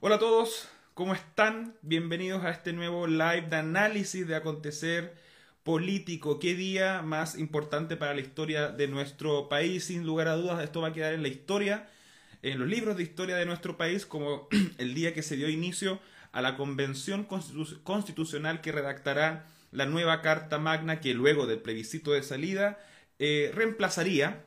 Hola a todos, ¿cómo están? Bienvenidos a este nuevo live de análisis de acontecer político. ¿Qué día más importante para la historia de nuestro país? Sin lugar a dudas, esto va a quedar en la historia, en los libros de historia de nuestro país, como el día que se dio inicio a la convención constitucional que redactará la nueva Carta Magna que luego del plebiscito de salida eh, reemplazaría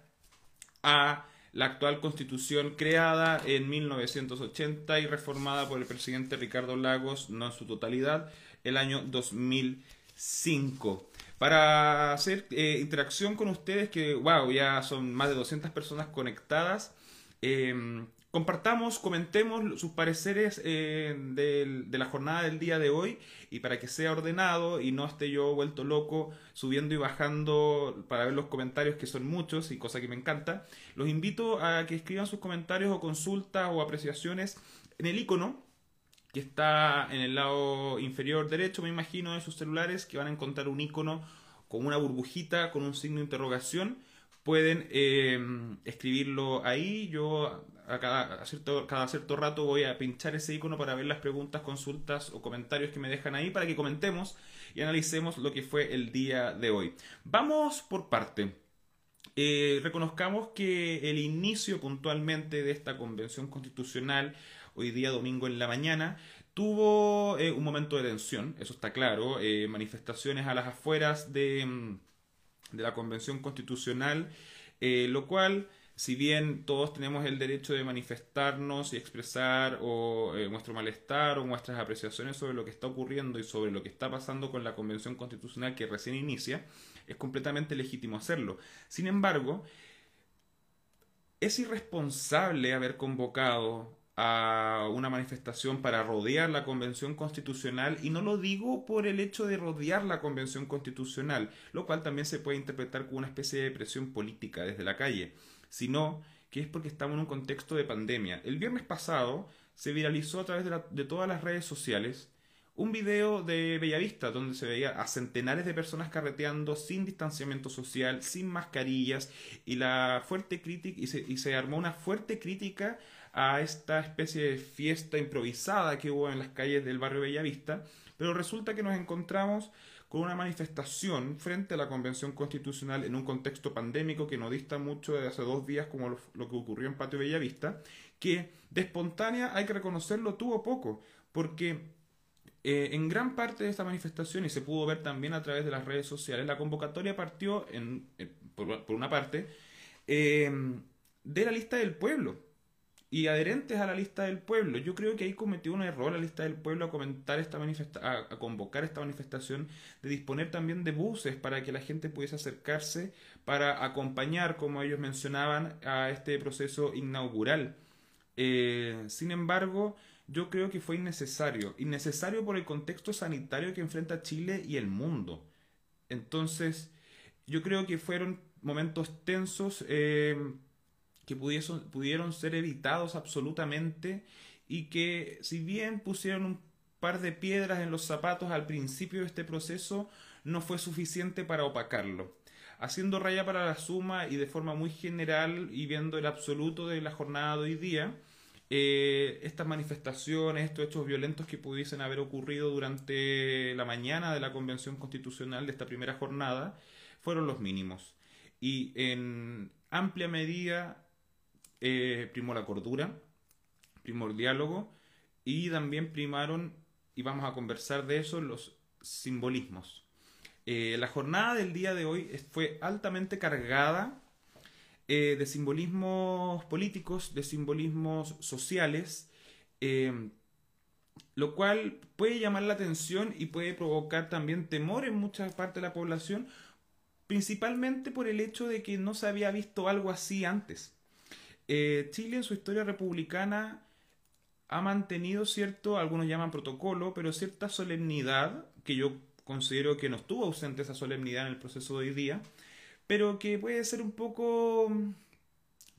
a la actual constitución creada en 1980 y reformada por el presidente Ricardo Lagos, no en su totalidad, el año 2005. Para hacer eh, interacción con ustedes, que wow, ya son más de 200 personas conectadas, eh, compartamos, comentemos sus pareceres eh, de, la jornada del día de hoy y para que sea ordenado y no esté yo vuelto loco subiendo y bajando para ver los comentarios que son muchos y cosa que me encanta, los invito a que escriban sus comentarios o consultas o apreciaciones en el icono que está en el lado inferior derecho, me imagino, de sus celulares, que van a encontrar un icono con una burbujita, con un signo de interrogación pueden eh, escribirlo ahí. Yo a cada, cierto, cada cierto rato voy a pinchar ese icono para ver las preguntas, consultas o comentarios que me dejan ahí para que comentemos y analicemos lo que fue el día de hoy. Vamos por parte. Eh, reconozcamos que el inicio puntualmente de esta convención constitucional, hoy día domingo en la mañana, tuvo eh, un momento de tensión, eso está claro, manifestaciones a las afueras de mm, de la Convención Constitucional, eh, lo cual, si bien todos tenemos el derecho de manifestarnos y expresar eh, nuestro malestar o nuestras apreciaciones sobre lo que está ocurriendo y sobre lo que está pasando con la Convención Constitucional que recién inicia, es completamente legítimo hacerlo. Sin embargo, es irresponsable haber convocado a una manifestación para rodear la Convención Constitucional y no lo digo por el hecho de rodear la Convención Constitucional, lo cual también se puede interpretar como una especie de presión política desde la calle, sino que es porque estamos en un contexto de pandemia. El viernes pasado se viralizó a través de, de todas las redes sociales un video de Bellavista donde se veía a centenares de personas carreteando sin distanciamiento social, sin mascarillas y la fuerte crítica y se, y se armó una fuerte crítica a esta especie de fiesta improvisada que hubo en las calles del barrio Bellavista, pero resulta que nos encontramos con una manifestación frente a la Convención Constitucional en un contexto pandémico que no dista mucho de hace dos días como lo, que ocurrió en Patio Bellavista, que de espontánea, hay que reconocerlo, tuvo poco, porque eh, en gran parte de esta manifestación, y se pudo ver también a través de las redes sociales, la convocatoria partió, en, por, una parte, eh, de la lista del pueblo y adherentes a la lista del pueblo. Yo creo que ahí cometió un error la lista del pueblo a comentar esta manifesta a, convocar esta manifestación, de disponer también de buses para que la gente pudiese acercarse para acompañar, como ellos mencionaban, a este proceso inaugural. Eh, sin embargo, yo creo que fue innecesario, innecesario por el contexto sanitario que enfrenta Chile y el mundo. Entonces, yo creo que fueron momentos tensos. Eh, que pudieron ser evitados absolutamente y que si bien pusieron un par de piedras en los zapatos al principio de este proceso, no fue suficiente para opacarlo. Haciendo raya para la suma y de forma muy general y viendo el absoluto de la jornada de hoy día, eh, estas manifestaciones, estos hechos violentos que pudiesen haber ocurrido durante la mañana de la Convención Constitucional de esta primera jornada, fueron los mínimos. Y en amplia medida eh, primó la cordura, primó el diálogo y también primaron, y vamos a conversar de eso, los simbolismos. Eh, la jornada del día de hoy fue altamente cargada eh, de simbolismos políticos, de simbolismos sociales, lo cual puede llamar la atención y puede provocar también temor en mucha parte de la población, principalmente por el hecho de que no se había visto algo así antes. Eh, Chile en su historia republicana ha mantenido cierto, algunos llaman protocolo, pero cierta solemnidad, que yo considero que no estuvo ausente esa solemnidad en el proceso de hoy día, pero que puede ser un poco mm,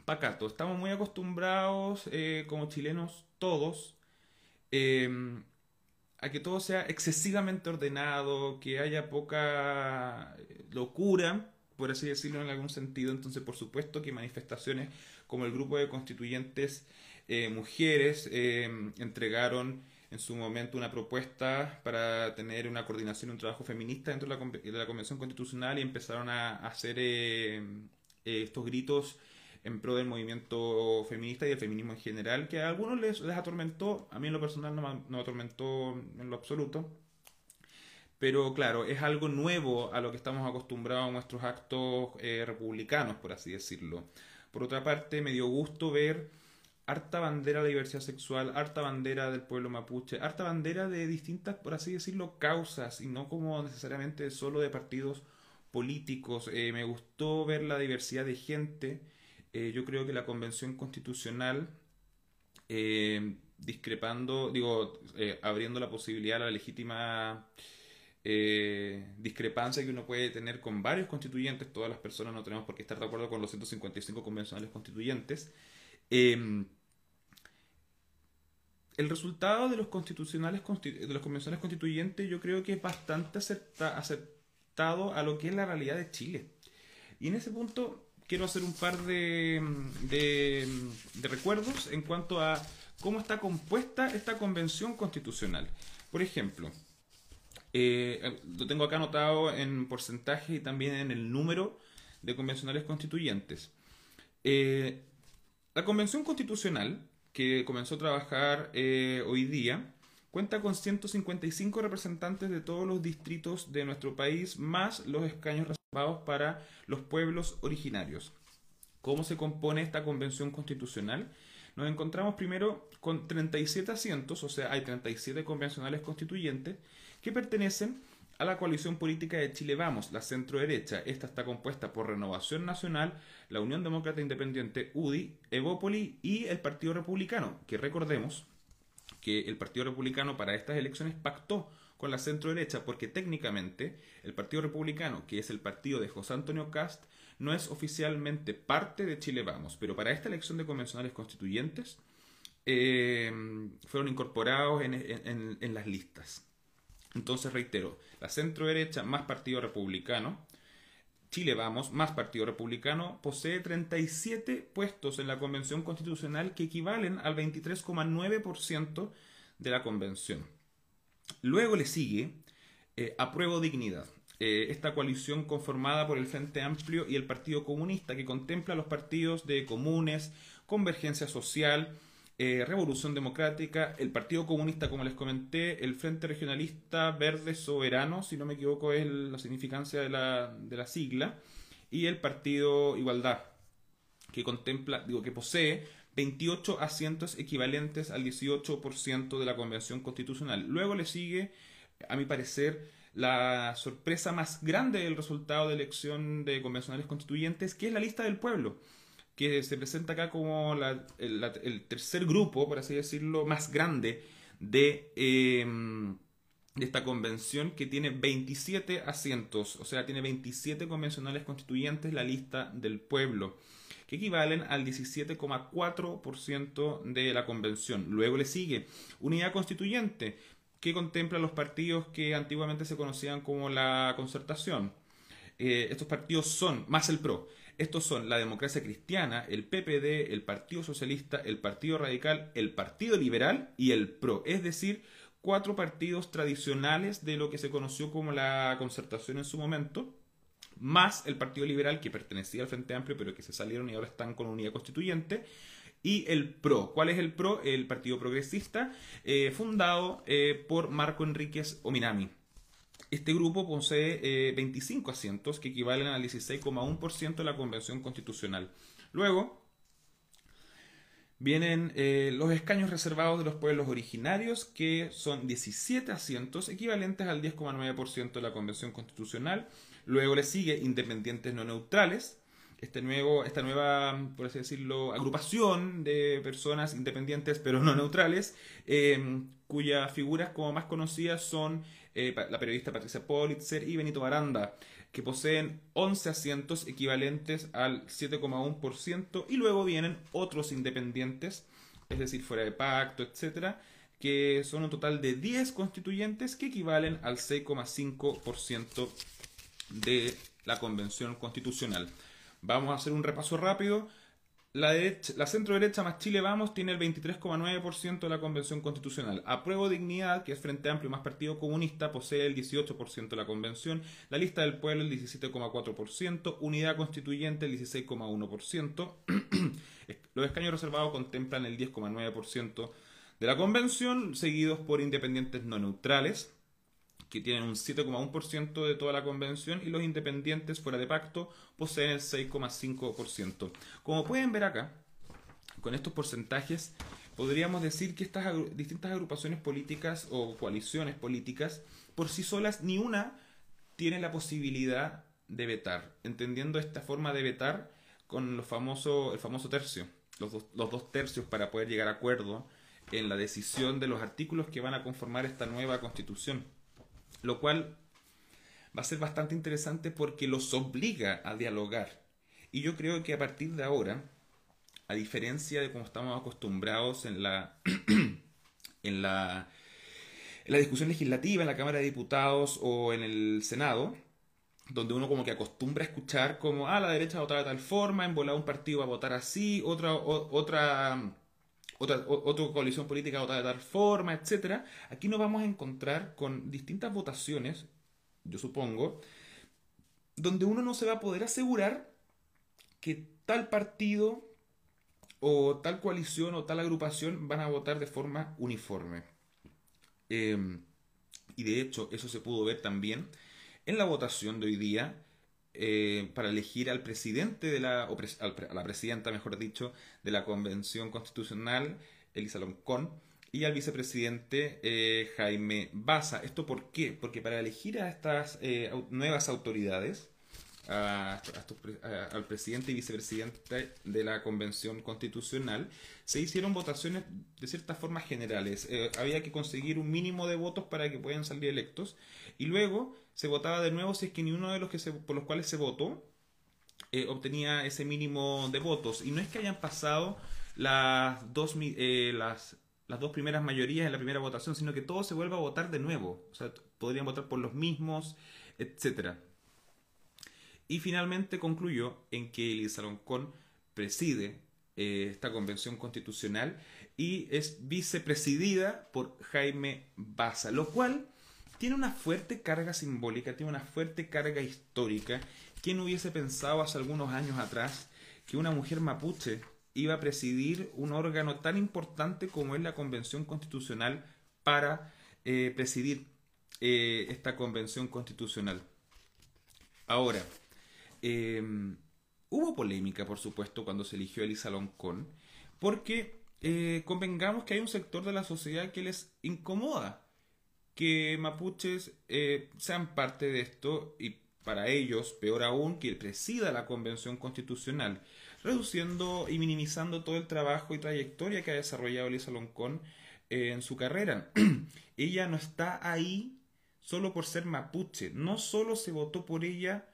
pacato. Estamos muy acostumbrados, eh, como chilenos todos, em, a que todo sea excesivamente ordenado, que haya poca eh, locura, por así decirlo en algún sentido. Entonces, por supuesto que manifestaciones como el grupo de constituyentes eh, mujeres eh, entregaron en su momento una propuesta para tener una coordinación y un trabajo feminista dentro de la, de la Convención Constitucional y empezaron a, hacer estos gritos en pro del movimiento feminista y del feminismo en general, que a algunos les, les atormentó, a mí en lo personal no no me atormentó en lo absoluto, pero claro, es algo nuevo a lo que estamos acostumbrados a nuestros actos eh, republicanos, por así decirlo. Por otra parte, me dio gusto ver harta bandera de diversidad sexual, harta bandera del pueblo mapuche, harta bandera de distintas, por así decirlo, causas, y no como necesariamente solo de partidos políticos. Eh, me gustó ver la diversidad de gente. Eh, yo creo que la Convención Constitucional, discrepando, digo, abriendo la posibilidad a la legítima eh, discrepancia que uno puede tener con varios constituyentes, todas las personas no tenemos por qué estar de acuerdo con los 155 convencionales constituyentes. Em, el resultado de los constitucionales de los convencionales constituyentes yo creo que es bastante aceptado a lo que es la realidad de Chile. Y en ese punto quiero hacer un par de, de, de recuerdos en cuanto a cómo está compuesta esta convención constitucional. Por ejemplo, eh, lo tengo acá anotado en porcentaje y también en el número de convencionales constituyentes. Eh, la convención constitucional, que comenzó a trabajar eh, hoy día, cuenta con 155 representantes de todos los distritos de nuestro país, más los escaños reservados para los pueblos originarios. ¿Cómo se compone esta convención constitucional? Nos encontramos primero con 37 asientos, o sea, hay 37 convencionales constituyentes, que pertenecen a la coalición política de Chile Vamos, la centro derecha. Esta está compuesta por Renovación Nacional, la Unión Demócrata Independiente, UDI, Evópoli y el Partido Republicano, que recordemos que el Partido Republicano para estas elecciones pactó con la centro derecha porque técnicamente el Partido Republicano, que es el partido de José Antonio Cast, no es oficialmente parte de Chile Vamos, pero para esta elección de convencionales constituyentes eh, fueron incorporados en las listas. Entonces reitero, la centro derecha más Partido Republicano, Chile Vamos más Partido Republicano, posee 37 puestos en la Convención Constitucional que equivalen al 23,9% de la Convención. Luego le sigue eh, Apruebo Dignidad, eh, esta coalición conformada por el Frente Amplio y el Partido Comunista que contempla los partidos de comunes, convergencia social, eh, Revolución Democrática, el Partido Comunista, como les comenté, el Frente Regionalista Verde Soberano, si no me equivoco es la significancia de la, de la sigla, y el Partido Igualdad, que contempla, digo, que posee 28 asientos equivalentes al 18% de la Convención Constitucional. Luego le sigue, a mi parecer, la sorpresa más grande del resultado de elección de convencionales constituyentes, que es la lista del pueblo que se presenta acá como el, tercer grupo, por así decirlo, más grande de, em, esta convención, que tiene 27 asientos, o sea, tiene 27 convencionales constituyentes, la lista del pueblo, que equivalen al 17,4% de la convención. Luego le sigue Unidad Constituyente, que contempla los partidos que antiguamente se conocían como la concertación. Eh, estos partidos son, más el PRO, estos son la democracia cristiana, el PPD, el Partido Socialista, el Partido Radical, el Partido Liberal y el PRO. Es decir, cuatro partidos tradicionales de lo que se conoció como la concertación en su momento, más el Partido Liberal que pertenecía al Frente Amplio pero que se salieron y ahora están con unidad constituyente, y el PRO. ¿Cuál es el PRO? El Partido Progresista, eh, fundado eh, por Marco Enríquez Ominami. Este grupo posee 25 eh, asientos que equivalen al 16,1% de la Convención Constitucional. Luego vienen eh, los escaños reservados de los pueblos originarios, que son 17 asientos equivalentes al 10,9% de la Convención Constitucional. Luego le sigue independientes no neutrales, este nuevo, esta nueva, por así decirlo, agrupación de personas independientes pero no neutrales, eh, cuyas figuras como más conocidas son eh, la periodista Patricia Politzer y Benito Baranda, que poseen 11 asientos equivalentes al 7,1%, y luego vienen otros independientes, es decir, fuera de pacto, etcétera, que son un total de 10 constituyentes que equivalen al 6,5% de la convención constitucional. Vamos a hacer un repaso rápido. La, centro derecha más Chile Vamos tiene el 23,9% de la convención constitucional. Apruebo Dignidad, que es Frente Amplio más Partido Comunista, posee el 18% de la convención. La lista del pueblo el 17,4%. Unidad Constituyente el 16,1%. Los escaños reservados contemplan el 10,9% de la convención, seguidos por independientes no neutrales que tienen un 7,1% de toda la convención y los independientes fuera de pacto poseen el 6,5%. Como pueden ver acá, con estos porcentajes, podríamos decir que estas distintas agrupaciones políticas o coaliciones políticas, por sí solas, ni una tiene la posibilidad de vetar, entendiendo esta forma de vetar con los famoso, el famoso tercio, los los dos tercios para poder llegar a acuerdo en la decisión de los artículos que van a conformar esta nueva constitución lo cual va a ser bastante interesante porque los obliga a dialogar. Y yo creo que a partir de ahora, a diferencia de como estamos acostumbrados en la, en la, en la discusión legislativa en la Cámara de Diputados o en el Senado, donde uno como que acostumbra a escuchar como, ah, la derecha va a de tal forma, en un partido va a votar así, otra, otra otra, otra coalición política vota de tal forma, etcétera. Aquí nos vamos a encontrar con distintas votaciones, yo supongo, donde uno no se va a poder asegurar que tal partido o tal coalición o tal agrupación van a votar de forma uniforme. Em, y de hecho, eso se pudo ver también en la votación de hoy día eh, para elegir al presidente de la, o a la presidenta, mejor dicho, de la Convención Constitucional, Elisa Loncón, y al vicepresidente eh, Jaime Baza. ¿Esto por qué? Porque para elegir a estas eh, nuevas autoridades, al presidente y vicepresidente de la Convención Constitucional, se hicieron votaciones de cierta forma generales. había que conseguir un mínimo de votos para que puedan salir electos y luego se votaba de nuevo si es que ni uno de los que por los cuales se votó eh, obtenía ese mínimo de votos. Y no es que hayan pasado las dos, eh, las, las dos primeras mayorías en la primera votación, sino que todo se vuelve a votar de nuevo. O sea, podrían votar por los mismos, etc. Y finalmente concluyó en que Elisa Loncón preside eh, esta convención constitucional y es vicepresidida por Jaime Baza, lo cual tiene una fuerte carga simbólica, tiene una fuerte carga histórica. ¿Quién hubiese pensado hace algunos años atrás que una mujer mapuche iba a presidir un órgano tan importante como es la Convención Constitucional para eh, presidir eh, esta Convención Constitucional? Ahora, em, hubo polémica, por supuesto, cuando se eligió a Elisa Loncón, porque eh, convengamos que hay un sector de la sociedad que les incomoda que mapuches eh, sean parte de esto y para ellos, peor aún, que presida la Convención Constitucional, reduciendo y minimizando todo el trabajo y trayectoria que ha desarrollado Elisa Loncón eh, en su carrera. ella no está ahí solo por ser mapuche, no solo se votó por ella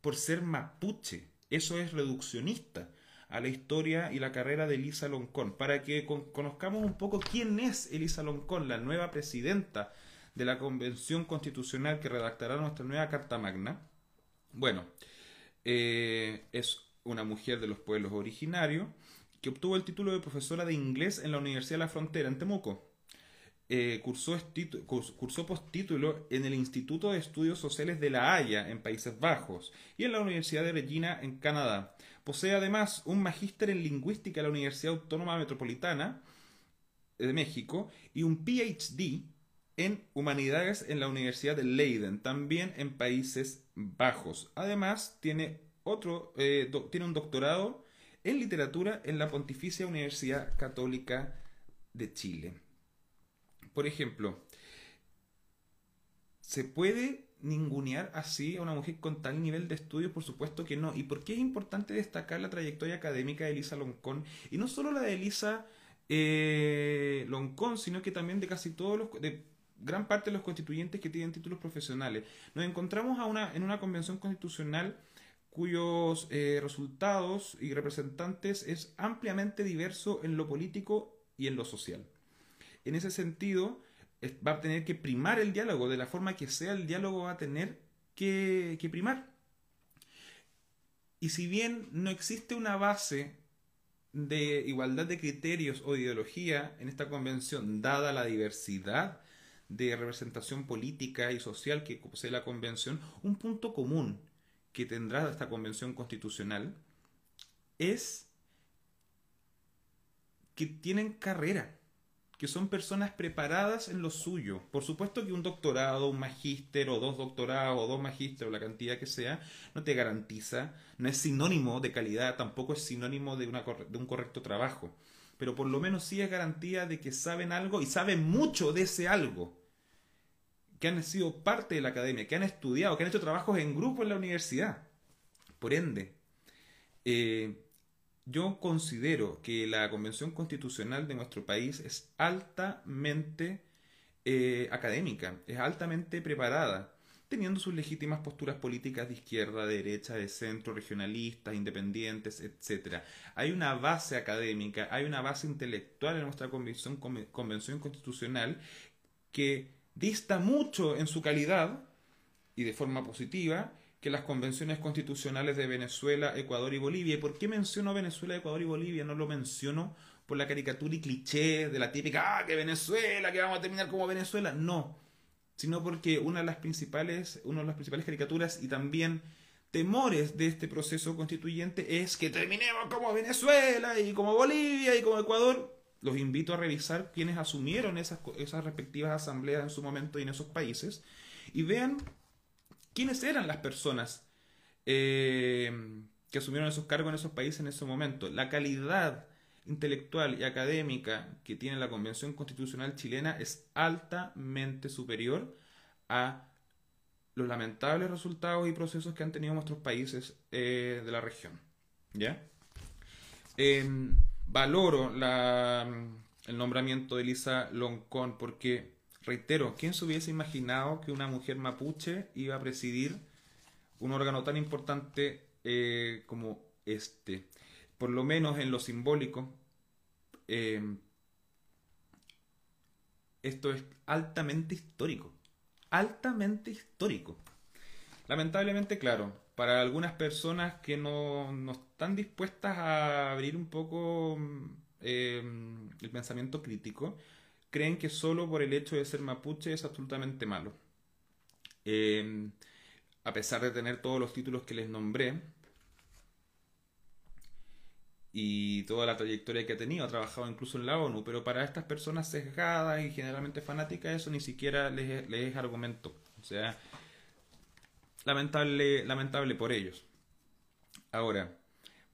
por ser mapuche, eso es reduccionista a la historia y la carrera de Elisa Loncón, para que conozcamos un poco quién es Elisa Loncón, la nueva presidenta de la Convención Constitucional que redactará nuestra nueva Carta Magna. Bueno, eh, es una mujer de los pueblos originarios que obtuvo el título de profesora de inglés en la Universidad de la Frontera en Temuco. Eh, cursó, postítulo en el Instituto de Estudios Sociales de La Haya, en Países Bajos, y en la Universidad de Regina, en Canadá. Posee además un magíster en lingüística en la Universidad Autónoma Metropolitana de México y un PhD en Humanidades en la Universidad de Leiden, también en Países Bajos. Además, tiene, otro, eh, tiene un doctorado en literatura en la Pontificia Universidad Católica de Chile. Por ejemplo, ¿se puede ningunear así a una mujer con tal nivel de estudios? Por supuesto que no. ¿Y por qué es importante destacar la trayectoria académica de Elisa Loncón? Y no solo la de Elisa eh, Loncón, sino que también de casi todos los gran parte de los constituyentes que tienen títulos profesionales. Nos encontramos a una, en una convención constitucional cuyos eh, resultados y representantes es ampliamente diverso en lo político y en lo social. En ese sentido, va a tener que primar el diálogo, de la forma que sea el diálogo va a tener que, que primar. Y si bien no existe una base de igualdad de criterios o ideología en esta convención, dada la diversidad de representación política y social que posee la convención, un punto común que tendrá esta convención constitucional es que tienen carrera, que son personas preparadas en lo suyo. Por supuesto que un doctorado, un magíster o dos doctorados o dos magísteres o la cantidad que sea, no te garantiza, no es sinónimo de calidad, tampoco es sinónimo de, una, de un correcto trabajo. Pero por lo menos sí es garantía de que saben algo y saben mucho de ese algo. Que han sido parte de la academia, que han estudiado, que han hecho trabajos en grupo en la universidad. Por ende, eh, yo considero que la Convención Constitucional de nuestro país es altamente eh, académica, es altamente preparada, teniendo sus legítimas posturas políticas de izquierda, de derecha, de centro, regionalistas, independientes, etc. Hay una base académica, hay una base intelectual en nuestra Convención, Convención Constitucional que dista mucho en su calidad y de forma positiva que las convenciones constitucionales de Venezuela, Ecuador y Bolivia. ¿Y por qué menciono Venezuela, Ecuador y Bolivia? No lo menciono por la caricatura y cliché de la típica, ah, que Venezuela, que vamos a terminar como Venezuela. No, sino porque una de las principales, una de las principales caricaturas y también temores de este proceso constituyente es que terminemos como Venezuela y como Bolivia y como Ecuador. Los invito a revisar quienes asumieron esas, esas respectivas asambleas en su momento y en esos países y vean quiénes eran las personas eh, que asumieron esos cargos en esos países en ese momento. La calidad intelectual y académica que tiene la Convención Constitucional chilena es altamente superior a los lamentables resultados y procesos que han tenido nuestros países eh, de la región. ¿Ya? Em, valoro el nombramiento de Elisa Loncón porque reitero, ¿quién se hubiese imaginado que una mujer mapuche iba a presidir un órgano tan importante eh, como este? Por lo menos en lo simbólico, em, esto es altamente histórico. Altamente histórico. Lamentablemente, claro, para algunas personas que no, no están dispuestas a abrir un poco em, el pensamiento crítico, creen que solo por el hecho de ser mapuche es absolutamente malo. Em, a pesar de tener todos los títulos que les nombré y toda la trayectoria que ha tenido, ha trabajado incluso en la ONU, pero para estas personas sesgadas y generalmente fanáticas eso ni siquiera les, les es argumento. O sea, lamentable, lamentable por ellos. Ahora,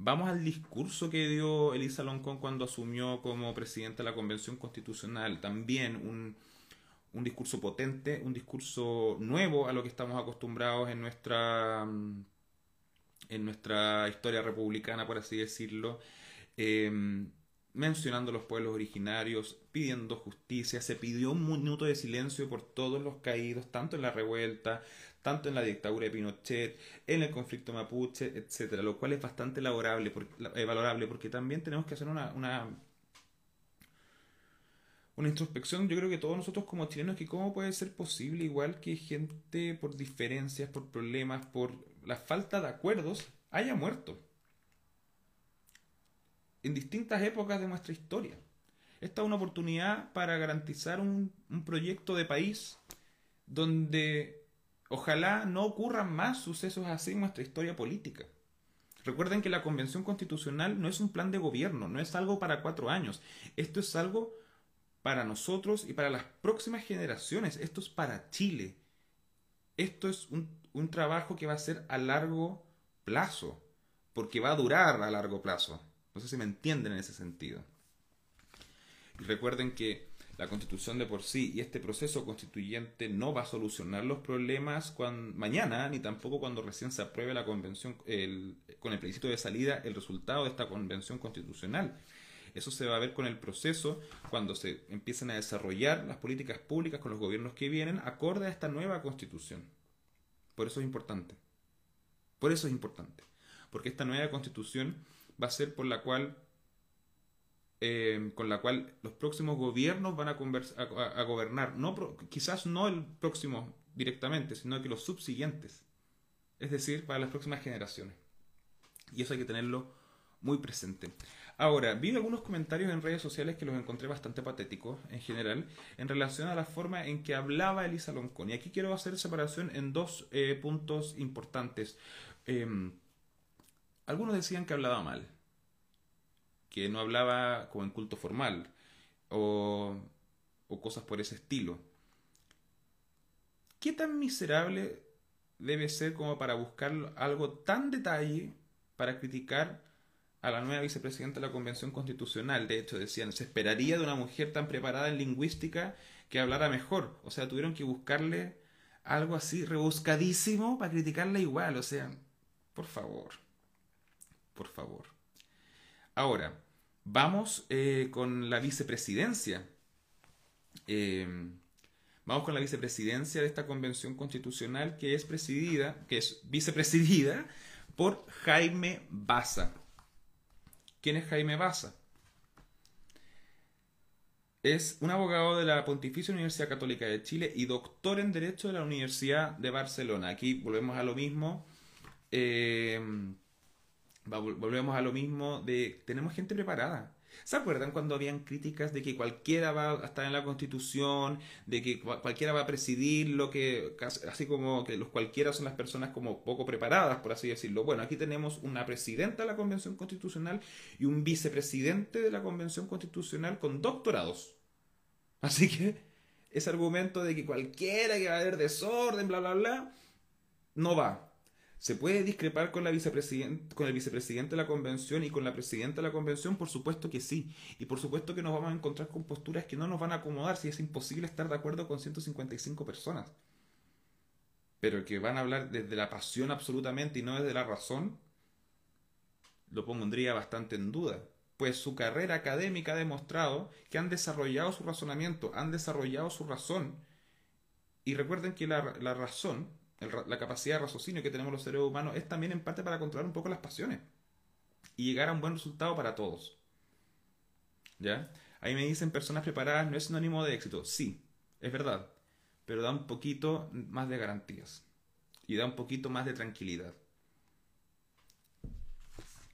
Vamos al discurso que dio Elisa Loncón cuando asumió como presidenta de la Convención Constitucional. También un, un discurso potente, un discurso nuevo a lo que estamos acostumbrados en nuestra, mm, en nuestra historia republicana, por así decirlo. Em, mencionando los pueblos originarios, pidiendo justicia, se pidió un minuto de silencio por todos los caídos, tanto en la revuelta, tanto en la dictadura de Pinochet, en el conflicto mapuche, etcétera, lo cual es bastante laborable, eh, valorable, porque también tenemos que hacer una, una introspección, yo creo que todos nosotros como chilenos, que cómo puede ser posible, igual que gente por diferencias, por problemas, por la falta de acuerdos, haya muerto en distintas épocas de nuestra historia. Esta es una oportunidad para garantizar un, un proyecto de país donde Ojalá no ocurran más sucesos así en nuestra historia política. Recuerden que la Convención Constitucional no es un plan de gobierno, no es algo para cuatro años. Esto es algo para nosotros y para las próximas generaciones. Esto es para Chile. Esto es un, un trabajo que va a ser a largo plazo, porque va a durar a largo plazo. No sé si me entienden en ese sentido. Y recuerden que la constitución de por sí y este proceso constituyente no va a solucionar los problemas mañana, ni tampoco cuando recién se apruebe la convención, con el plebiscito de salida, el resultado de esta convención constitucional. Eso se va a ver con el proceso cuando se empiecen a desarrollar las políticas públicas con los gobiernos que vienen acorde a esta nueva constitución. Por eso es importante. Por eso es importante. Porque esta nueva constitución va a ser por la cual eh, con la cual los próximos gobiernos van a, a, gobernar, no, quizás no el próximo directamente, sino que los subsiguientes, es decir, para las próximas generaciones. Y eso hay que tenerlo muy presente. Ahora, vi algunos comentarios en redes sociales que los encontré bastante patéticos en general en relación a la forma en que hablaba Elisa Loncón. Y aquí quiero hacer separación en dos eh, puntos importantes. Em, algunos decían que hablaba mal, que no hablaba como en culto formal o, o cosas por ese estilo. ¿Qué tan miserable debe ser como para buscar algo tan detalle para criticar a la nueva vicepresidenta de la Convención Constitucional. De hecho, decían, se esperaría de una mujer tan preparada en lingüística que hablara mejor. O sea, tuvieron que buscarle algo así rebuscadísimo para criticarla igual. O sea, por favor. Por favor. Ahora, vamos eh, con la vicepresidencia. Em, vamos con la vicepresidencia de esta convención constitucional que es presidida, que es vicepresidida por Jaime Baza. ¿Quién es Jaime Baza? Es un abogado de la Pontificia Universidad Católica de Chile y doctor en Derecho de la Universidad de Barcelona. Aquí volvemos a lo mismo. Eh, volvemos a lo mismo de tenemos gente preparada. ¿Se acuerdan cuando habían críticas de que cualquiera va a estar en la constitución, de que cualquiera va a presidir lo que, así como que los cualquiera son las personas como poco preparadas, por así decirlo? Bueno, aquí tenemos una presidenta de la Convención Constitucional y un vicepresidente de la Convención Constitucional con doctorados. Así que ese argumento de que cualquiera que va a haber desorden, bla, bla, bla, no va. ¿Se puede discrepar con, la con el vicepresidente de la convención y con la presidenta de la convención? Por supuesto que sí. Y por supuesto que nos vamos a encontrar con posturas que no nos van a acomodar si es imposible estar de acuerdo con 155 personas. Pero que van a hablar desde la pasión absolutamente y no desde la razón, lo pondría bastante en duda. Pues su carrera académica ha demostrado que han desarrollado su razonamiento, han desarrollado su razón. Y recuerden que la, la razón la capacidad de raciocinio que tenemos los seres humanos es también en parte para controlar un poco las pasiones y llegar a un buen resultado para todos. ¿Ya? Ahí me dicen personas preparadas no es sinónimo de éxito. Sí, es verdad, pero da un poquito más de garantías y da un poquito más de tranquilidad.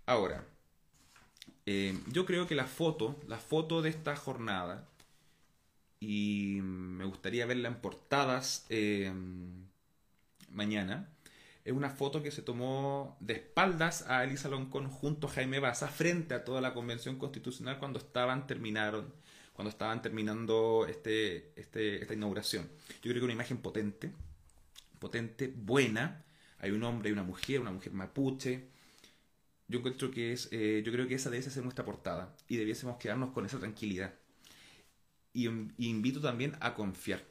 Ahora, eh, yo creo que la foto, la foto de esta jornada, y me gustaría verla en portadas eh, mañana, es una foto que se tomó de espaldas a Elisa Loncón junto a Jaime Baza frente a toda la convención constitucional cuando estaban terminaron cuando estaban terminando este, este, esta inauguración. Yo creo que una imagen potente, potente, buena. Hay un hombre y una mujer, una mujer mapuche. Yo encuentro que es, eh, yo creo que esa debe ser nuestra portada y debiésemos quedarnos con esa tranquilidad. y invito también a confiar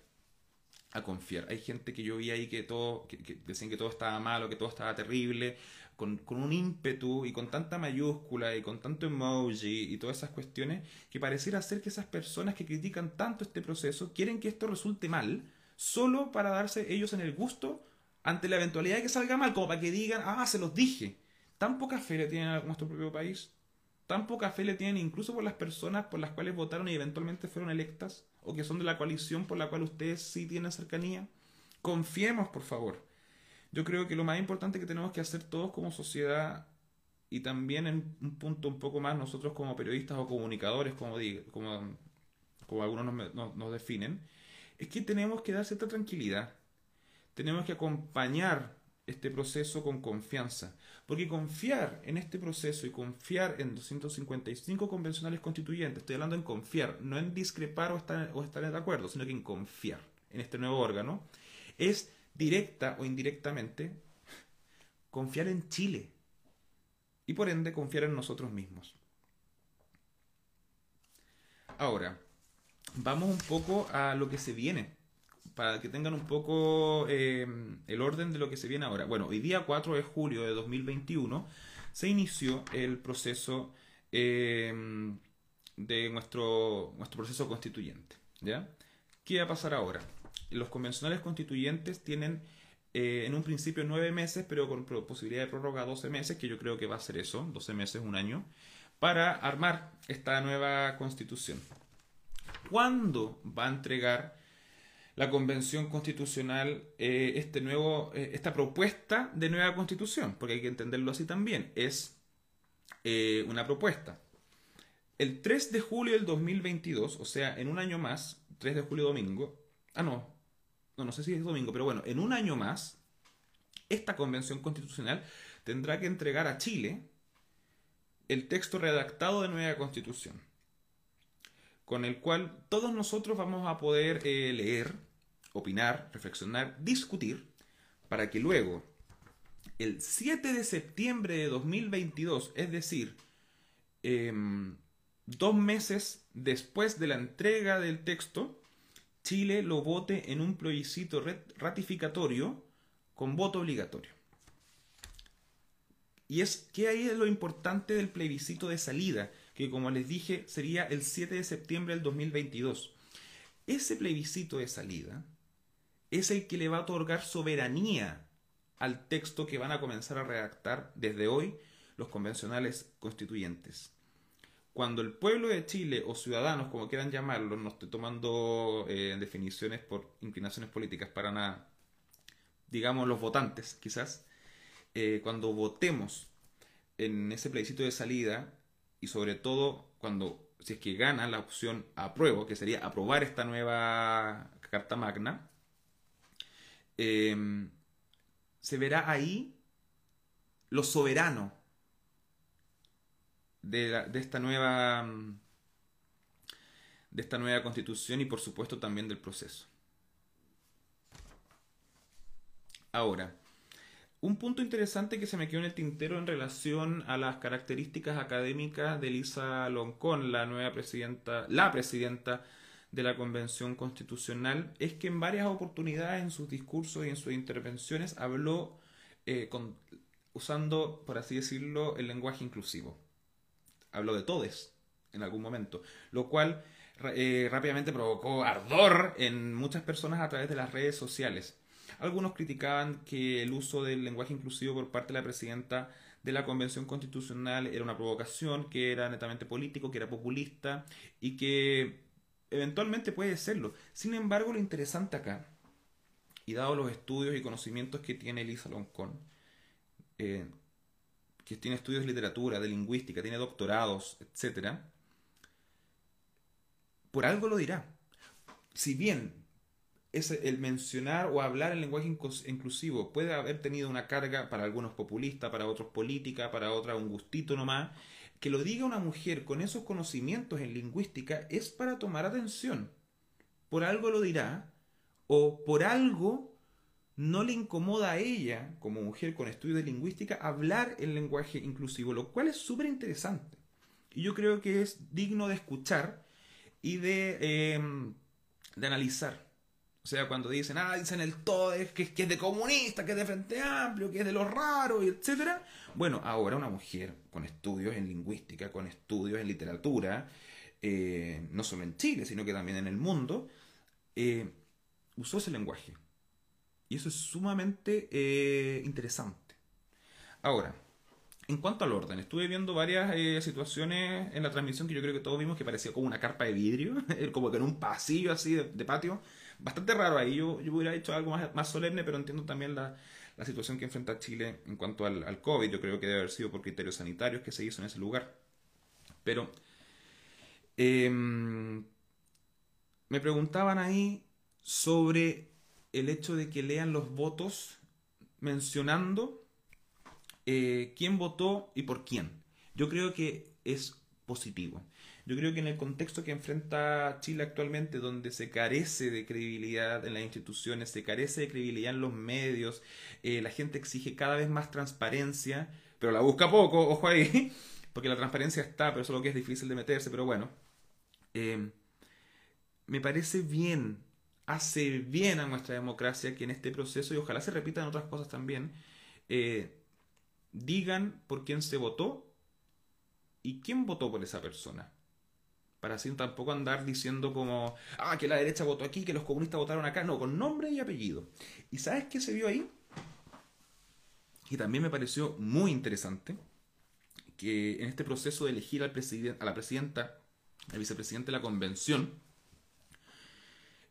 a confiar. Hay gente que yo vi ahí que todo, que, decían que todo estaba malo, que todo estaba terrible, con, un ímpetu y con tanta mayúscula y con tanto emoji y todas esas cuestiones, que pareciera ser que esas personas que critican tanto este proceso quieren que esto resulte mal, solo para darse ellos en el gusto ante la eventualidad de que salga mal, como para que digan, ah, se los dije. Tan poca fe le tienen a nuestro propio país, tan poca fe le tienen incluso por las personas por las cuales votaron y eventualmente fueron electas o que son de la coalición por la cual ustedes sí tienen cercanía. Confiemos, por favor. Yo creo que lo más importante que tenemos que hacer todos como sociedad y también en un punto un poco más nosotros como periodistas o comunicadores, como, como, como algunos nos, nos definen, es que tenemos que dar cierta tranquilidad. Tenemos que acompañar este proceso con confianza. Porque confiar en este proceso y confiar en 255 convencionales constituyentes, estoy hablando en confiar, no en discrepar o estar, o estar de acuerdo, sino que en confiar en este nuevo órgano, es directa o indirectamente confiar en Chile y por ende confiar en nosotros mismos. Ahora, vamos un poco a lo que se viene para que tengan un poco eh, el orden de lo que se viene ahora. Bueno, hoy día 4 de julio de 2021 se inició el proceso eh, de nuestro, nuestro proceso constituyente. ¿ya? ¿Qué va a pasar ahora? Los convencionales constituyentes tienen eh, en un principio nueve meses, pero con posibilidad de prórroga 12 meses, que yo creo que va a ser eso, 12 meses, un año, para armar esta nueva constitución. ¿Cuándo va a entregar la Convención Constitucional eh, este nuevo, eh, esta propuesta de nueva Constitución, porque hay que entenderlo así también, es eh, una propuesta. el 3 de julio del 2022, o sea, en un año más, 3 de julio domingo, ah no, no, no sé si es domingo, pero bueno, en un año más, esta convención constitucional tendrá que entregar a Chile el texto redactado de nueva constitución, con el cual todos nosotros vamos a poder eh, leer, opinar, reflexionar, discutir, para que luego, el 7 de septiembre de 2022, es decir, em, dos meses después de la entrega del texto, Chile lo vote en un plebiscito ratificatorio con voto obligatorio. Y es que ahí es lo importante del plebiscito de salida, que como les dije sería el 7 de septiembre del 2022. Ese plebiscito de salida es el que le va a otorgar soberanía al texto que van a comenzar a redactar desde hoy los convencionales constituyentes cuando el pueblo de Chile o ciudadanos, como quieran llamarlo, no estoy tomando eh, definiciones por inclinaciones políticas para nada, digamos los votantes quizás, eh, cuando votemos en ese plebiscito de salida y sobre todo cuando, si es que gana la opción apruebo, que sería aprobar esta nueva Carta Magna, eh, se verá ahí lo soberano de, esta nueva de esta nueva constitución y por supuesto también del proceso. Ahora, un punto interesante que se me quedó en el tintero en relación a las características académicas de Lisa Loncón, la nueva presidenta, la presidenta de la Convención Constitucional, es que en varias oportunidades en sus discursos y en sus intervenciones habló eh, usando, por así decirlo, el lenguaje inclusivo habló de todes en algún momento, lo cual eh, rápidamente provocó ardor en muchas personas a través de las redes sociales. Algunos criticaban que el uso del lenguaje inclusivo por parte de la presidenta de la Convención Constitucional era una provocación, que era netamente político, que era populista y que eventualmente puede serlo. Sin embargo, lo interesante acá, y dado los estudios y conocimientos que tiene Elisa Loncón, eh, que tiene estudios de literatura, de lingüística, tiene doctorados, etc., por algo lo dirá. Si bien es el mencionar o hablar el lenguaje inclusivo puede haber tenido una carga para algunos populistas, para otros política, para otros un gustito nomás, que lo diga una mujer con esos conocimientos en lingüística es para tomar atención. Por algo lo dirá, o por algo no le incomoda a ella, como mujer con estudio de lingüística, hablar el lenguaje inclusivo, lo cual es súper interesante. Y yo creo que es digno de escuchar y de, em, de analizar. O sea, cuando dicen, ah, dicen el todo, es que, es de comunista, que es de Frente Amplio, que es de lo raro, etc. Bueno, ahora una mujer con estudios en lingüística, con estudios en literatura, eh, no solo en Chile, sino que también en el mundo, eh, usó ese lenguaje y eso es sumamente eh, interesante. Ahora, en cuanto al orden, estuve viendo varias eh, situaciones en la transmisión que yo creo que todos vimos que parecía como una carpa de vidrio, como que en un pasillo así de, patio. Bastante raro ahí. Yo, yo hubiera hecho algo más, solemne, pero entiendo también la, situación que enfrenta Chile en cuanto al, COVID. Yo creo que debe haber sido por criterios sanitarios que se hizo en ese lugar. Pero em, me preguntaban ahí sobre el hecho de que lean los votos mencionando eh, quién votó y por quién. Yo creo que es positivo. Yo creo que en el contexto que enfrenta Chile actualmente, donde se carece de credibilidad en las instituciones, se carece de credibilidad en los medios, eh, la gente exige cada vez más transparencia, pero la busca poco, ojo ahí, porque la transparencia está, pero eso es lo que es difícil de meterse, pero bueno. Eh, me parece bien hace bien a nuestra democracia que en este proceso, y ojalá se repitan otras cosas también, eh, digan por quién se votó y quién votó por esa persona. Para así tampoco andar diciendo como, ah, que la derecha votó aquí, que los comunistas votaron acá. No, con nombre y apellido. ¿Y sabes qué se vio ahí? Y también me pareció muy interesante que en este proceso de elegir al a la presidenta, al vicepresidente de la convención,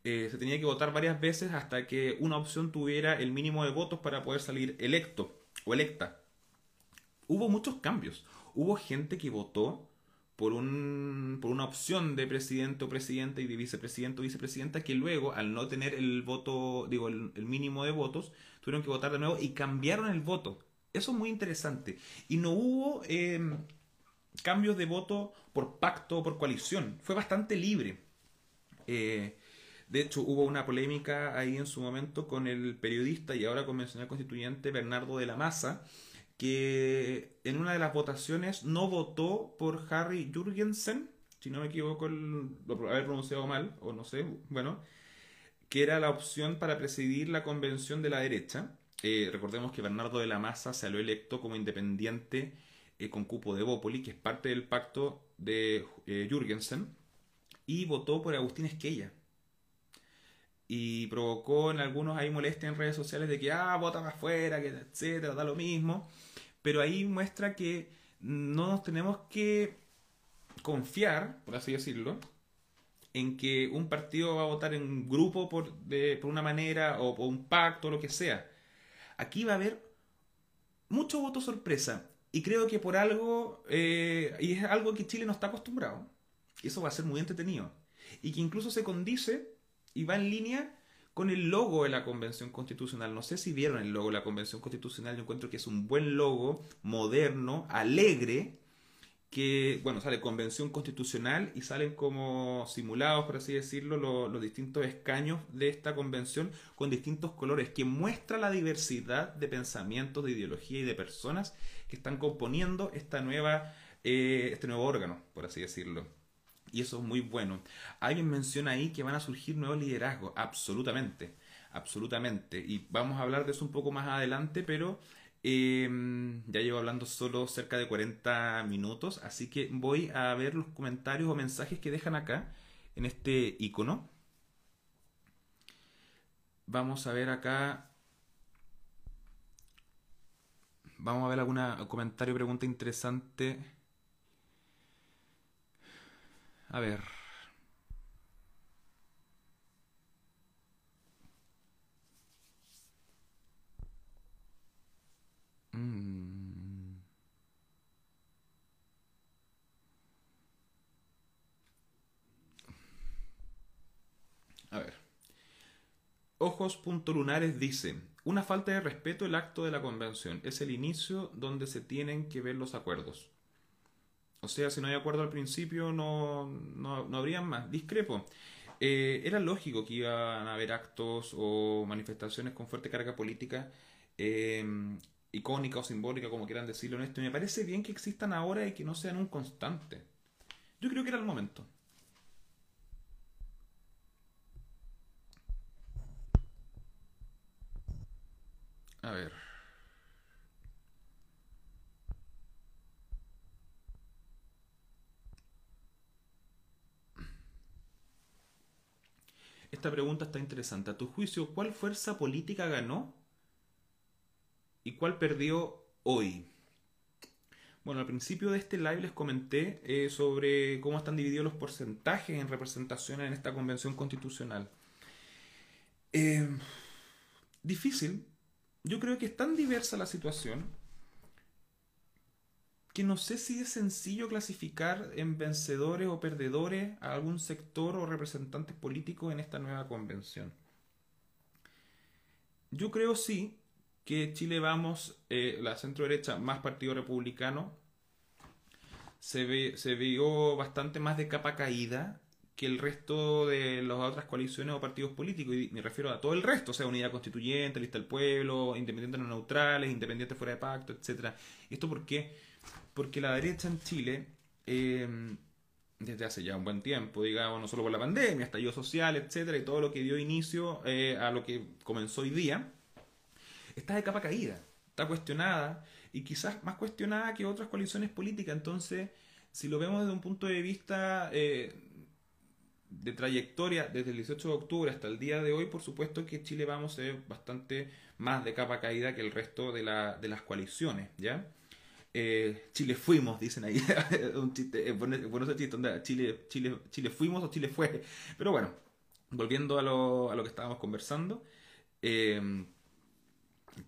eh, se tenía que votar varias veces hasta que una opción tuviera el mínimo de votos para poder salir electo o electa. Hubo muchos cambios. Hubo gente que votó por, un, por una opción de presidente o presidenta y de vicepresidente o vicepresidenta que luego, al no tener el voto, digo, el, mínimo de votos, tuvieron que votar de nuevo y cambiaron el voto. Eso es muy interesante. Y no hubo em, cambios de voto por pacto o por coalición. Fue bastante libre. Eh, de hecho, hubo una polémica ahí en su momento con el periodista y ahora convencional constituyente Bernardo de la Maza, que en una de las votaciones no votó por Harry Jurgensen, si no me equivoco, lo haber pronunciado mal, o no sé, bueno, que era la opción para presidir la convención de la derecha. Eh, recordemos que Bernardo de la Maza salió electo como independiente eh, con cupo de Bópoli, que es parte del pacto de eh, Jürgensen, y votó por Agustín Esquella. Y provocó en algunos ahí molestia en redes sociales de que, ah, vota más afuera, que etcétera, da lo mismo pero ahí muestra que no nos tenemos que confiar, por así decirlo, en que un partido va a votar en grupo por, de, por una manera o por un pacto o lo que sea. Aquí va a haber mucho voto sorpresa. Y creo que por algo, eh, y es algo que Chile no está acostumbrado, y eso va a ser muy entretenido. Y que incluso se condice y va en línea con el logo de la Convención Constitucional. No sé si vieron el logo de la Convención Constitucional, yo encuentro que es un buen logo, moderno, alegre, que, bueno, sale Convención Constitucional y salen como simulados, por así decirlo, los, distintos escaños de esta convención con distintos colores, que muestra la diversidad de pensamientos, de ideología y de personas que están componiendo esta nueva, eh, este nuevo órgano, por así decirlo. Y eso es muy bueno. Alguien menciona ahí que van a surgir nuevos liderazgos. Absolutamente. Absolutamente. Y vamos a hablar de eso un poco más adelante, pero em, ya llevo hablando solo cerca de 40 minutos. Así que voy a ver los comentarios o mensajes que dejan acá en este icono. Vamos a ver acá. Vamos a ver algún comentario pregunta interesante. A ver. Mm. A ver. Ojos lunares dice, una falta de respeto el acto de la convención. Es el inicio donde se tienen que ver los acuerdos. O sea, si no hay acuerdo al principio, no, no, no habrían más. Discrepo. Eh, era lógico que iban a haber actos o manifestaciones con fuerte carga política, eh, icónica o simbólica, como quieran decirlo en esto. Y me parece bien que existan ahora y que no sean un constante. Yo creo que era el momento. A ver. Esta pregunta está interesante. A tu juicio, ¿cuál fuerza política ganó y cuál perdió hoy? Bueno, al principio de este live les comenté eh, sobre cómo están divididos los porcentajes en representación en esta convención constitucional. Eh, difícil. Yo creo que es tan diversa la situación que no sé si es sencillo clasificar en vencedores o perdedores a algún sector o representantes políticos en esta nueva convención. Yo creo sí que Chile Vamos, eh, la centro derecha más partido republicano, se, ve, se vio bastante más de capa caída que el resto de las otras coaliciones o partidos políticos, y me refiero a todo el resto, o sea, Unidad Constituyente, Lista del Pueblo, Independientes no neutrales, Independientes fuera de pacto, etc. ¿Esto por qué? Porque la derecha en Chile, em, desde hace ya un buen tiempo, digamos, no solo por la pandemia, estallido social, etcétera, y todo lo que dio inicio eh, a lo que comenzó hoy día, está de capa caída, está cuestionada, y quizás más cuestionada que otras coaliciones políticas. Entonces, si lo vemos desde un punto de vista eh, de trayectoria, desde el 18 de octubre hasta el día de hoy, por supuesto que Chile vamos a ser bastante más de capa caída que el resto de, la, de las coaliciones, ¿ya? Eh, Chile fuimos, dicen ahí. un chiste, eh, bueno, ese chiste, Chile, Chile, Chile fuimos o Chile fue. Pero bueno, volviendo a lo, a lo que estábamos conversando. Em,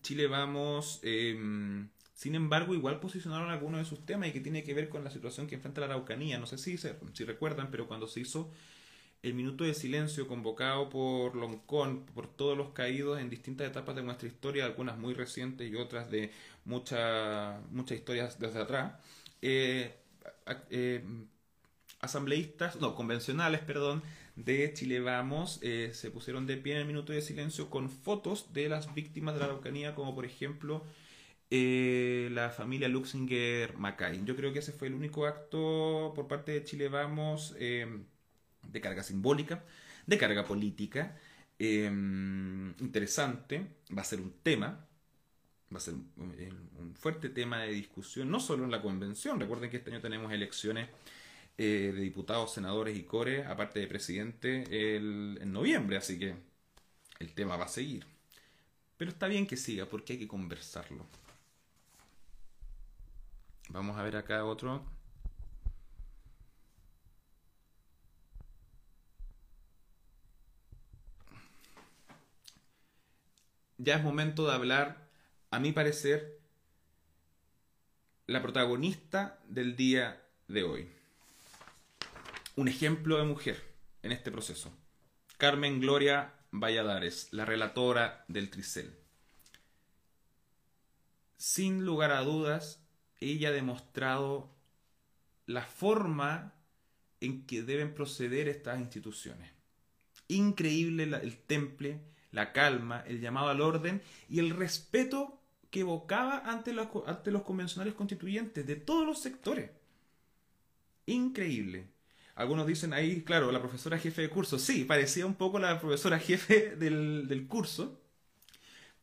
Chile vamos, em, Sin embargo, igual posicionaron algunos de sus temas y que tiene que ver con la situación que enfrenta la Araucanía. No sé si, si recuerdan, pero cuando se hizo el minuto de silencio convocado por Loncón, por todos los caídos en distintas etapas de nuestra historia, algunas muy recientes y otras de muchas muchas historias desde atrás, eh, eh, asambleístas, no, convencionales, perdón, de Chile Vamos eh, se pusieron de pie en el minuto de silencio con fotos de las víctimas de la Araucanía, como por ejemplo eh, la familia Luxinger Macay. Yo creo que ese fue el único acto por parte de Chile Vamos de carga simbólica, de carga política, eh, interesante, va a ser un tema, va a ser un, fuerte tema de discusión, no solo en la convención, recuerden que este año tenemos elecciones de diputados, senadores y core, aparte de presidente, en noviembre, así que el tema va a seguir. Pero está bien que siga porque hay que conversarlo. Vamos a ver acá otro. Ya es momento de hablar, a mi parecer, la protagonista del día de hoy. Un ejemplo de mujer en este proceso. Carmen Gloria Valladares, la relatora del Tricel. Sin lugar a dudas, ella ha demostrado la forma en que deben proceder estas instituciones. Increíble el temple, la calma, el llamado al orden y el respeto que evocaba ante los, ante los convencionales constituyentes de todos los sectores. Increíble. Algunos dicen ahí, claro, la profesora jefe de curso. Sí, parecía un poco la profesora jefe del, del curso,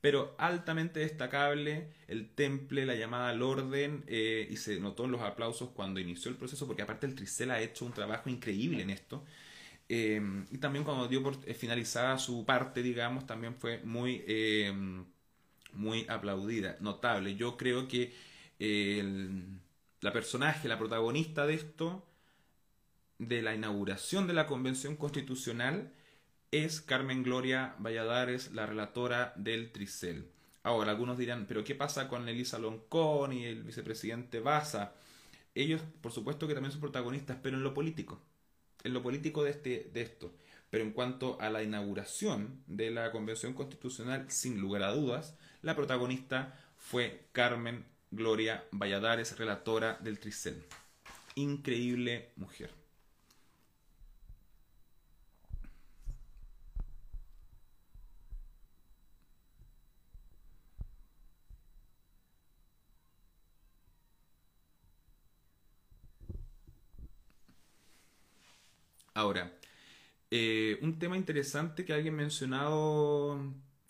pero altamente destacable el temple, la llamada al orden, eh, y se notó en los aplausos cuando inició el proceso, porque aparte el Tricel ha hecho un trabajo increíble en esto. Eh, y también cuando dio por eh, finalizada su parte, digamos, también fue muy, muy aplaudida, notable. Yo creo que la personaje, la protagonista de esto, de la inauguración de la Convención Constitucional, es Carmen Gloria Valladares, la relatora del Tricel. Ahora, algunos dirán, pero ¿qué pasa con Elisa Loncón y el vicepresidente Baza? Ellos, por supuesto que también son protagonistas, pero en lo político. En lo político de, este, de esto. Pero en cuanto a la inauguración de la Convención Constitucional, sin lugar a dudas, la protagonista fue Carmen Gloria Valladares, relatora del Tricel. Increíble mujer. Ahora, eh, un tema interesante que alguien mencionado,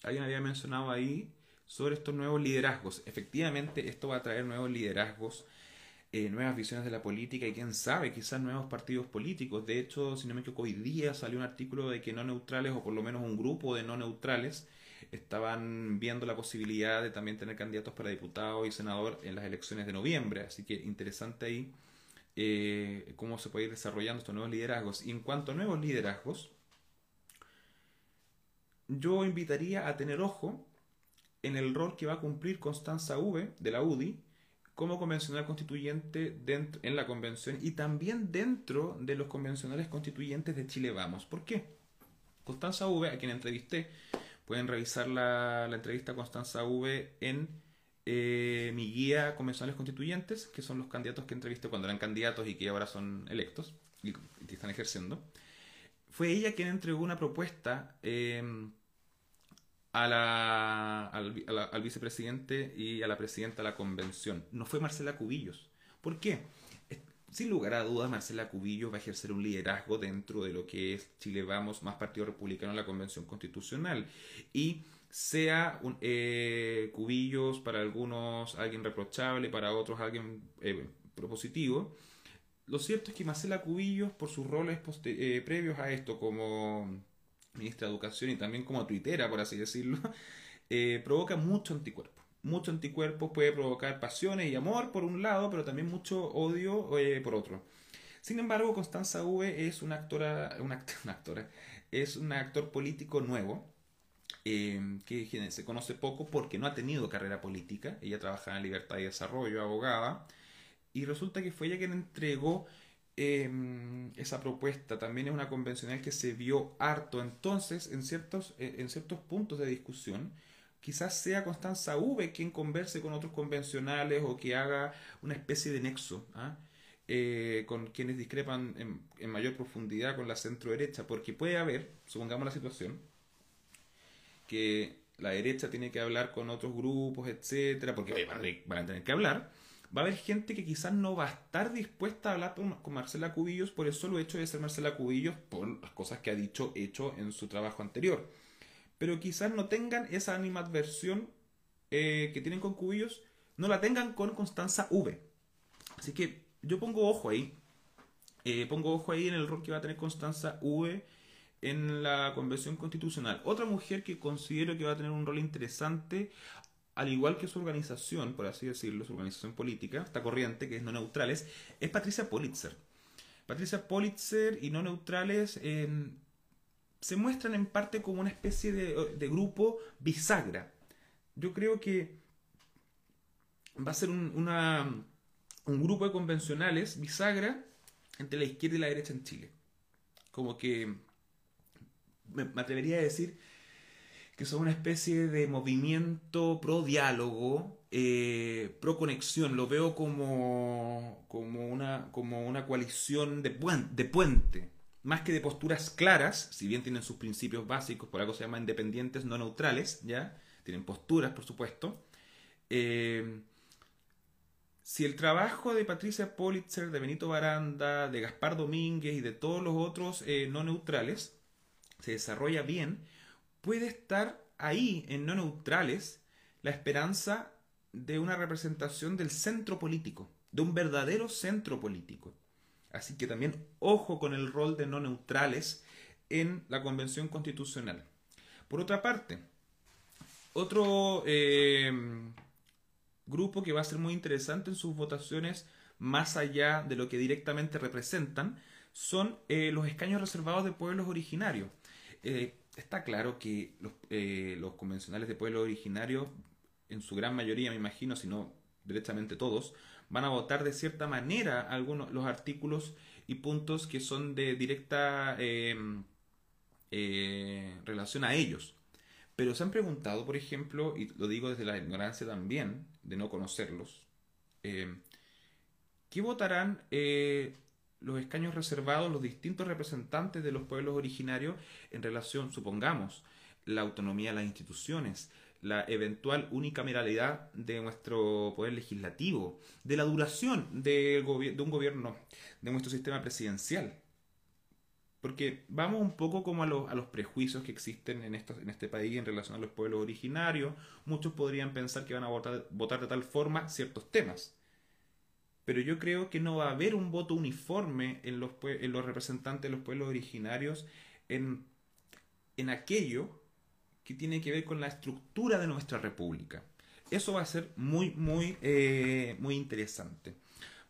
alguien había mencionado ahí sobre estos nuevos liderazgos. Efectivamente, esto va a traer nuevos liderazgos, eh, nuevas visiones de la política y quién sabe, quizás nuevos partidos políticos. De hecho, si no me equivoco, hoy día salió un artículo de que no neutrales, o por lo menos un grupo de no neutrales, estaban viendo la posibilidad de también tener candidatos para diputado y senador en las elecciones de noviembre. Así que interesante ahí eh, cómo se puede ir desarrollando estos nuevos liderazgos. Y en cuanto a nuevos liderazgos, yo invitaría a tener ojo en el rol que va a cumplir Constanza V de la UDI como convencional constituyente dentro, en la convención y también dentro de los convencionales constituyentes de Chile Vamos. ¿Por qué? Constanza V, a quien entrevisté, pueden revisar la, entrevista a Constanza V en eh, mi guía convencionales constituyentes, que son los candidatos que entrevisté cuando eran candidatos y que ahora son electos y que están ejerciendo, fue ella quien entregó una propuesta eh, a la, al, vicepresidente y a la presidenta de la convención. No fue Marcela Cubillos. ¿Por qué? Sin lugar a dudas, Marcela Cubillos va a ejercer un liderazgo dentro de lo que es Chile Vamos, más Partido Republicano en la Convención Constitucional. Y sea eh, Cubillos para algunos alguien reprochable, para otros alguien eh, propositivo. Lo cierto es que Marcela Cubillos, por sus roles eh, previos a esto como ministra de Educación y también como tuitera, por así decirlo, provoca mucho anticuerpo. Mucho anticuerpo puede provocar pasiones y amor por un lado, pero también mucho odio por otro. Sin embargo, Constanza V es una actora, una, una es un actor político nuevo, eh, que se conoce poco porque no ha tenido carrera política. Ella trabaja en Libertad y Desarrollo, abogada, y resulta que fue ella quien entregó em, esa propuesta. También es una convencional que se vio harto. Entonces, en ciertos, eh, en ciertos puntos de discusión, quizás sea Constanza V quien converse con otros convencionales o que haga una especie de nexo ¿ah? eh, con quienes discrepan en, en, mayor profundidad con la centro derecha, porque puede haber, supongamos la situación, que la derecha tiene que hablar con otros grupos, etcétera, porque van a tener que hablar, va a haber gente que quizás no va a estar dispuesta a hablar con Marcela Cubillos por el solo hecho de ser Marcela Cubillos, por las cosas que ha dicho, hecho en su trabajo anterior pero quizás no tengan esa animadversión eh, que tienen con Cubillos, no la tengan con Constanza V. Así que yo pongo ojo ahí, eh, pongo ojo ahí en el rol que va a tener Constanza V en la Convención Constitucional. Otra mujer que considero que va a tener un rol interesante, al igual que su organización, por así decirlo, su organización política, esta corriente que es no neutrales, es Patricia Politzer. Patricia Politzer y no neutrales se muestran en parte como una especie de, grupo bisagra. Yo creo que va a ser un, un grupo de convencionales bisagra entre la izquierda y la derecha en Chile. Como que me, atrevería a decir que son una especie de movimiento pro diálogo, eh, pro conexión. Lo veo como, como, una, como una coalición de, puente más que de posturas claras, si bien tienen sus principios básicos, por algo se llama independientes no neutrales, ¿ya? Tienen posturas, por supuesto. Eh, si el trabajo de Patricia Politzer, de Benito Baranda, de Gaspar Domínguez y de todos los otros eh, no neutrales se desarrolla bien, puede estar ahí en no neutrales la esperanza de una representación del centro político, de un verdadero centro político. Así que también ojo con el rol de no neutrales en la Convención Constitucional. Por otra parte, otro eh, grupo que va a ser muy interesante en sus votaciones, más allá de lo que directamente representan, son eh, los escaños reservados de pueblos originarios. Eh, está claro que los, los, convencionales de pueblos originarios, en su gran mayoría, me imagino, si no directamente todos, van a votar de cierta manera algunos los artículos y puntos que son de directa eh, eh, relación a ellos. Pero se han preguntado, por ejemplo, y lo digo desde la ignorancia también, de no conocerlos, eh, ¿qué votarán los escaños reservados, los distintos representantes de los pueblos originarios en relación, supongamos, la autonomía de las instituciones, la eventual unicameralidad de nuestro poder legislativo, de la duración de, de un gobierno, de nuestro sistema presidencial. Porque vamos un poco como a, a los prejuicios que existen en, en este país en relación a los pueblos originarios. Muchos podrían pensar que van a votar, votar de tal forma ciertos temas. Pero yo creo que no va a haber un voto uniforme en los, en los representantes de los pueblos originarios en, en aquello que tiene que ver con la estructura de nuestra república. Eso va a ser muy, muy, eh, muy interesante.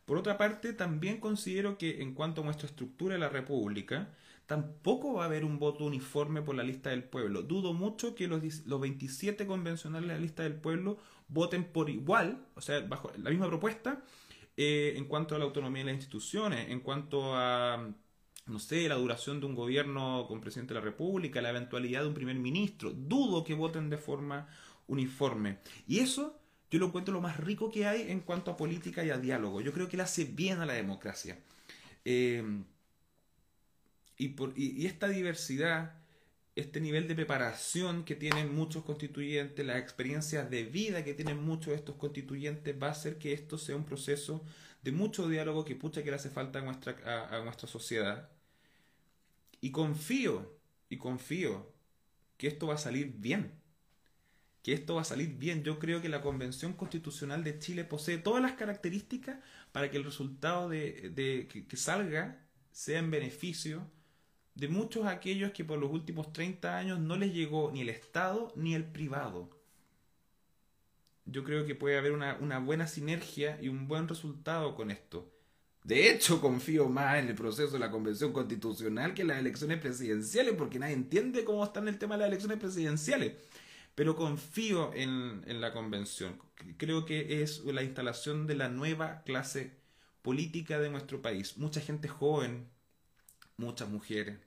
Por otra parte, también considero que en cuanto a nuestra estructura de la república, tampoco va a haber un voto uniforme por la lista del pueblo. Dudo mucho que los, los 27 convencionales de la lista del pueblo voten por igual, o sea, bajo la misma propuesta, eh, en cuanto a la autonomía de las instituciones, en cuanto a no sé, la duración de un gobierno con presidente de la República, la eventualidad de un primer ministro. Dudo que voten de forma uniforme. Y eso yo lo encuentro lo más rico que hay en cuanto a política y a diálogo. Yo creo que le hace bien a la democracia. Eh, y, por, y, esta diversidad, este nivel de preparación que tienen muchos constituyentes, las experiencias de vida que tienen muchos de estos constituyentes, va a hacer que esto sea un proceso de mucho diálogo que pucha que le hace falta a nuestra, a, nuestra sociedad. Y confío, y confío que esto va a salir bien. Que esto va a salir bien. Yo creo que la Convención Constitucional de Chile posee todas las características para que el resultado de, que, salga sea en beneficio de muchos aquellos que por los últimos 30 años no les llegó ni el Estado ni el privado yo creo que puede haber una, buena sinergia y un buen resultado con esto. De hecho, confío más en el proceso de la convención constitucional que en las elecciones presidenciales, porque nadie entiende cómo están el tema de las elecciones presidenciales. Pero confío en, en la convención. Creo que es la instalación de la nueva clase política de nuestro país. Mucha gente joven, muchas mujeres,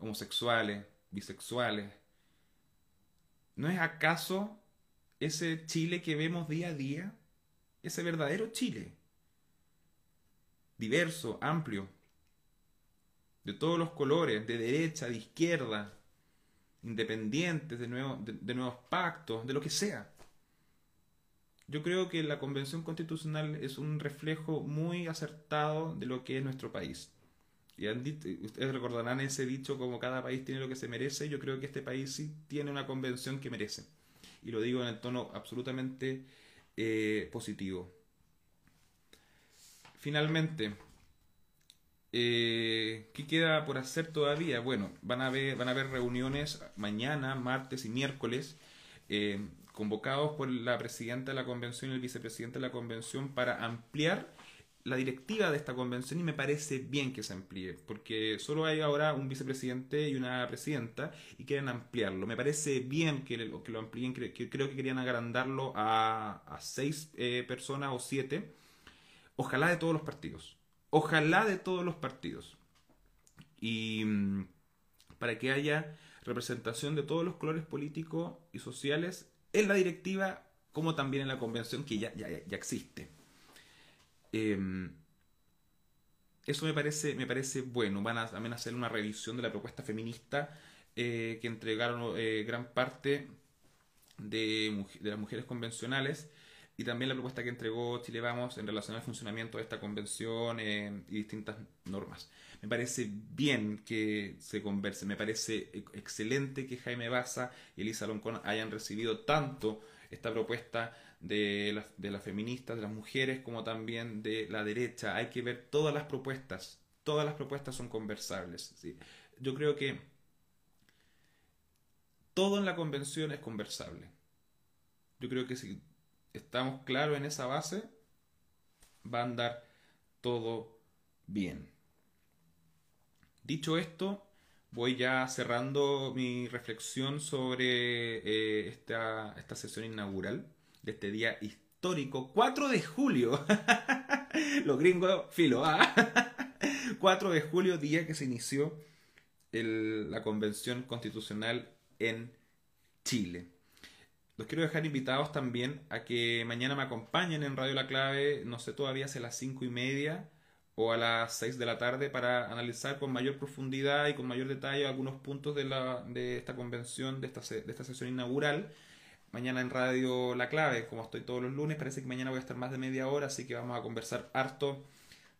homosexuales, bisexuales. ¿No es acaso ese Chile que vemos día a día? Ese verdadero Chile. Diverso, amplio, de todos los colores, de derecha, de izquierda, independientes, de, de, nuevos pactos, de lo que sea. Yo creo que la Convención Constitucional es un reflejo muy acertado de lo que es nuestro país. Y ustedes recordarán ese dicho como cada país tiene lo que se merece. Yo creo que este país sí tiene una convención que merece. Y lo digo en el tono absolutamente eh, positivo. Finalmente, eh, ¿qué queda por hacer todavía? Bueno, van a haber, van a haber reuniones mañana, martes y miércoles, eh, convocados por la presidenta de la convención y el vicepresidente de la convención para ampliar la directiva de esta convención y me parece bien que se amplíe, porque solo hay ahora un vicepresidente y una presidenta y quieren ampliarlo. Me parece bien que, lo, que lo amplíen, que, creo que querían agrandarlo a, seis eh, personas o siete. Ojalá de todos los partidos. Ojalá de todos los partidos. Y mm, para que haya representación de todos los colores políticos y sociales en la directiva como también en la convención que ya, ya existe. Em, eso me parece, me parece bueno. Van a también hacer una revisión de la propuesta feminista eh, que entregaron eh, gran parte de, las mujeres convencionales y también la propuesta que entregó Chile Vamos en relación al funcionamiento de esta convención eh, y distintas normas. Me parece bien que se converse, me parece excelente que Jaime Baza y Elisa Loncón hayan recibido tanto esta propuesta de las, de las feministas, de las mujeres, como también de la derecha. Hay que ver todas las propuestas. Todas las propuestas son conversables. Yo creo que todo en la convención es conversable. Yo creo que si estamos claros en esa base, va a andar todo bien. Dicho esto, voy ya cerrando mi reflexión sobre eh, esta, esta sesión inaugural de este día histórico, 4 de julio. Los gringos, filo, ¿ah? 4 de julio, día que se inició la convención constitucional en Chile. Los quiero dejar invitados también a que mañana me acompañen en Radio La Clave, no sé todavía si a las 5 y media o a las 6 de la tarde para analizar con mayor profundidad y con mayor detalle algunos puntos de, la, de esta convención, de esta, de esta sesión inaugural Mañana en Radio La Clave, como estoy todos los lunes, parece que mañana voy a estar más de media hora, así que vamos a conversar harto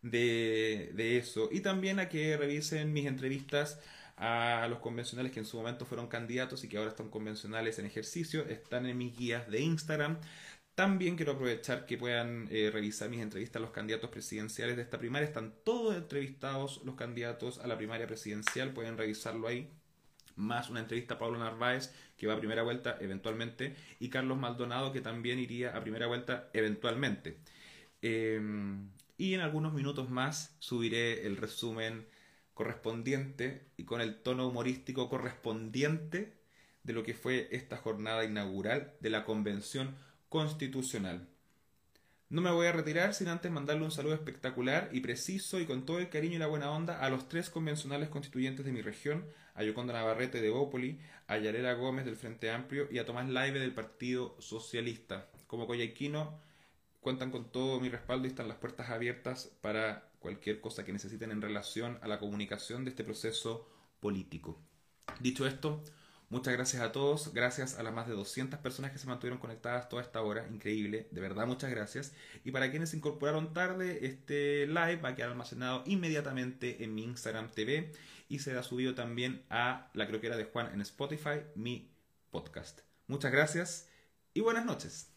de, eso. Y también a que revisen mis entrevistas a los convencionales que en su momento fueron candidatos y que ahora están convencionales en ejercicio, están en mis guías de Instagram. También quiero aprovechar que puedan eh, revisar mis entrevistas a los candidatos presidenciales de esta primaria. Están todos entrevistados los candidatos a la primaria presidencial, pueden revisarlo ahí más una entrevista a Pablo Narváez, que va a primera vuelta eventualmente, y Carlos Maldonado, que también iría a primera vuelta eventualmente. Em, y en algunos minutos más subiré el resumen correspondiente y con el tono humorístico correspondiente de lo que fue esta jornada inaugural de la Convención Constitucional. No me voy a retirar sin antes mandarle un saludo espectacular y preciso y con todo el cariño y la buena onda a los tres convencionales constituyentes de mi región, a Yoconda Navarrete de Bópoli, a Yarela Gómez del Frente Amplio y a Tomás Laive del Partido Socialista. Como coyhaiquino, cuentan con todo mi respaldo y están las puertas abiertas para cualquier cosa que necesiten en relación a la comunicación de este proceso político. Dicho esto, Muchas gracias a todos, gracias a las más de 200 personas que se mantuvieron conectadas toda esta hora, increíble, de verdad muchas gracias. Y para quienes se incorporaron tarde, este live va a quedar almacenado inmediatamente en mi Instagram TV y será subido también a la croquera de Juan en Spotify, mi podcast. Muchas gracias y buenas noches.